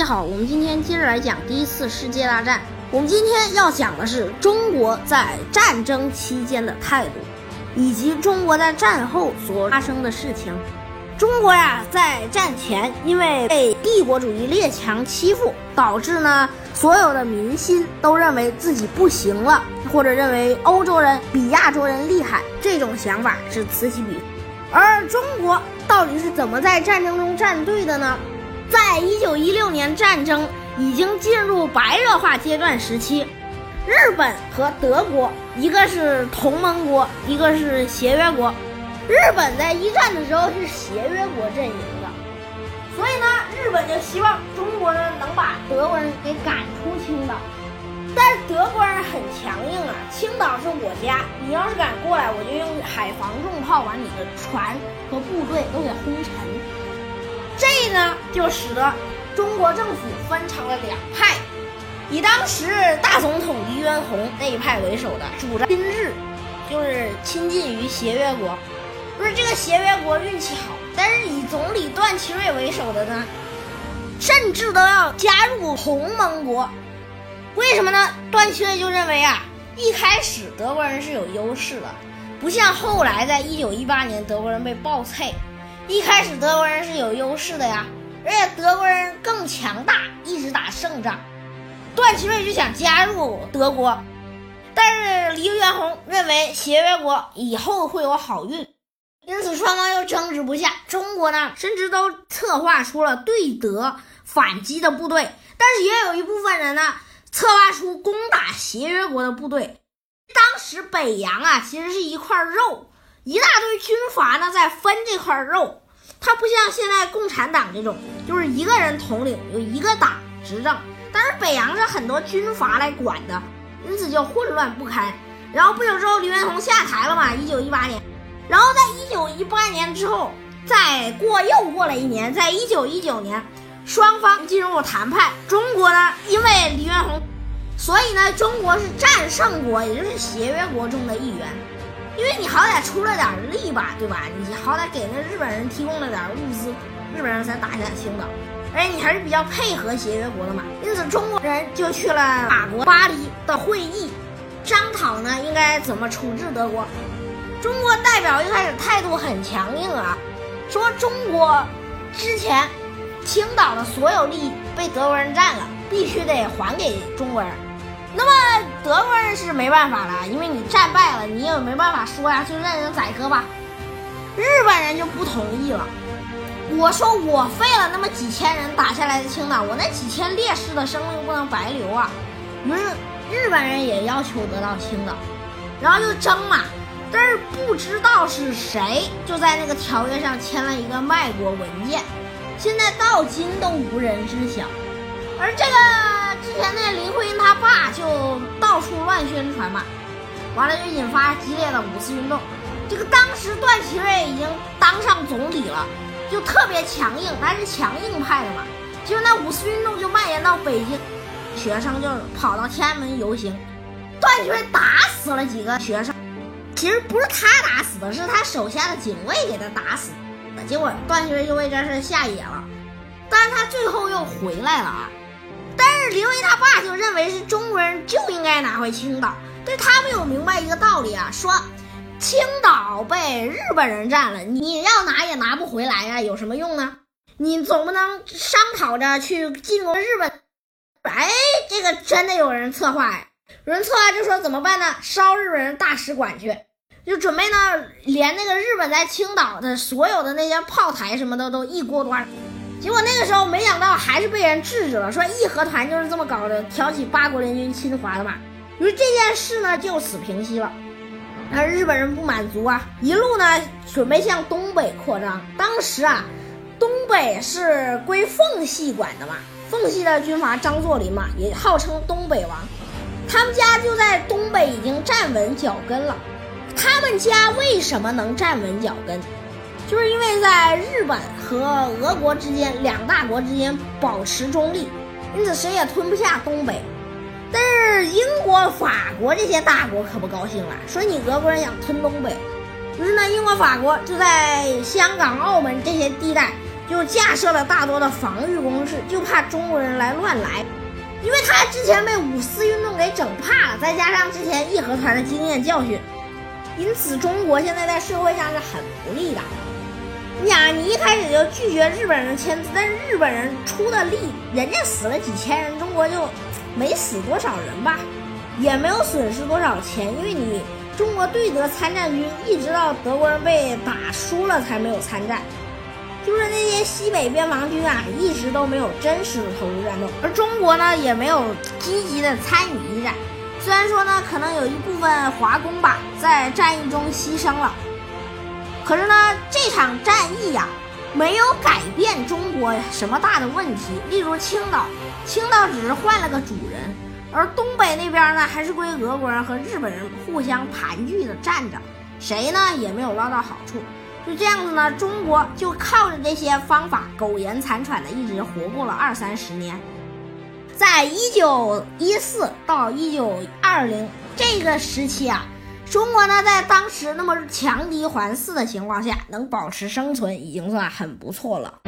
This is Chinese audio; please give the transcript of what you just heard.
大家好，我们今天接着来讲第一次世界大战。我们今天要讲的是中国在战争期间的态度，以及中国在战后所发生的事情。中国呀，在战前因为被帝国主义列强欺负，导致呢所有的民心都认为自己不行了，或者认为欧洲人比亚洲人厉害，这种想法是此起彼伏。而中国到底是怎么在战争中站队的呢？在一九一六年，战争已经进入白热化阶段时期，日本和德国一个是同盟国，一个是协约国。日本在一战的时候是协约国阵营的，所以呢，日本就希望中国人能把德国人给赶出青岛。但是德国人很强硬啊，青岛是我家，你要是敢过来，我就用海防重炮把你的船和部队都给轰沉。呢，就使得中国政府分成了两派，以当时大总统黎元洪那一派为首的，主张亲日，就是亲近于协约国。不是这个协约国运气好，但是以总理段祺瑞为首的呢，甚至都要加入同盟国。为什么呢？段祺瑞就认为啊，一开始德国人是有优势的，不像后来在一九一八年德国人被暴脆。一开始德国人是有优势的呀，而且德国人更强大，一直打胜仗。段祺瑞就想加入德国，但是黎元洪认为协约国以后会有好运，因此双方又争执不下。中国呢，甚至都策划出了对德反击的部队，但是也有一部分人呢，策划出攻打协约国的部队。当时北洋啊，其实是一块肉。一大堆军阀呢，在分这块肉，它不像现在共产党这种，就是一个人统领，有一个党执政。但是北洋是很多军阀来管的，因此就混乱不堪。然后不久之后，黎元洪下台了嘛，一九一八年。然后在一九一八年之后，再过又过了一年，在一九一九年，双方进入谈判。中国呢，因为黎元洪，所以呢，中国是战胜国，也就是协约国中的一员。因为你好歹出了点力吧，对吧？你好歹给那日本人提供了点物资，日本人才打下青岛。而且你还是比较配合协约国的嘛，因此中国人就去了法国巴黎的会议，商讨呢应该怎么处置德国。中国代表一开始态度很强硬啊，说中国之前青岛的所有利益被德国人占了，必须得还给中国人。那么德国人是没办法了，因为你战败了，你也没办法说呀，就任人宰割吧。日本人就不同意了。我说我费了那么几千人打下来的青岛，我那几千烈士的生命不能白流啊。于是日本人也要求得到青岛，然后就争嘛。但是不知道是谁就在那个条约上签了一个卖国文件，现在到今都无人知晓。而这个。之前那林徽因他爸就到处乱宣传嘛，完了就引发激烈的五四运动。这个当时段祺瑞已经当上总理了，就特别强硬，他是强硬派的嘛。就那五四运动就蔓延到北京，学生就跑到天安门游行，段祺瑞打死了几个学生。其实不是他打死的，是他手下的警卫给他打死的。结果段祺瑞就为这事下野了，但是他最后又回来了啊。但是林徽因他爸就认为是中国人就应该拿回青岛，但他没有明白一个道理啊，说青岛被日本人占了，你要拿也拿不回来呀，有什么用呢？你总不能商讨着去进攻日本。哎，这个真的有人策划哎，有人策划就说怎么办呢？烧日本人大使馆去，就准备呢，连那个日本在青岛的所有的那些炮台什么的都一锅端。结果那个时候没想到还是被人制止了，说义和团就是这么搞的，挑起八国联军侵华的嘛。于是这件事呢就此平息了。那日本人不满足啊，一路呢准备向东北扩张。当时啊，东北是归奉系管的嘛，奉系的军阀张作霖嘛，也号称东北王，他们家就在东北已经站稳脚跟了。他们家为什么能站稳脚跟？就是因为在日本和俄国之间两大国之间保持中立，因此谁也吞不下东北。但是英国、法国这些大国可不高兴了，说你俄国人想吞东北。于是呢，英国、法国就在香港、澳门这些地带就架设了大多的防御工事，就怕中国人来乱来。因为他之前被五四运动给整怕了，再加上之前义和团的经验教训，因此中国现在在社会上是很不利的。呀，你一开始就拒绝日本人签字，但是日本人出的力，人家死了几千人，中国就没死多少人吧，也没有损失多少钱，因为你中国对德参战军一直到德国人被打输了才没有参战。就是那些西北边防军啊，一直都没有真实的投入战斗，而中国呢，也没有积极的参与一战。虽然说呢，可能有一部分华工吧，在战役中牺牲了，可是呢，这场战役呀，没有改变中国什么大的问题。例如青岛，青岛只是换了个主人，而东北那边呢，还是归俄国人和日本人互相盘踞着站着，谁呢也没有捞到好处。就这样子呢，中国就靠着这些方法苟延残喘的，一直活过了二三十年。在一九一四到一九二零这个时期啊，中国呢在当时那么强敌环伺的情况下，能保持生存，已经算很不错了。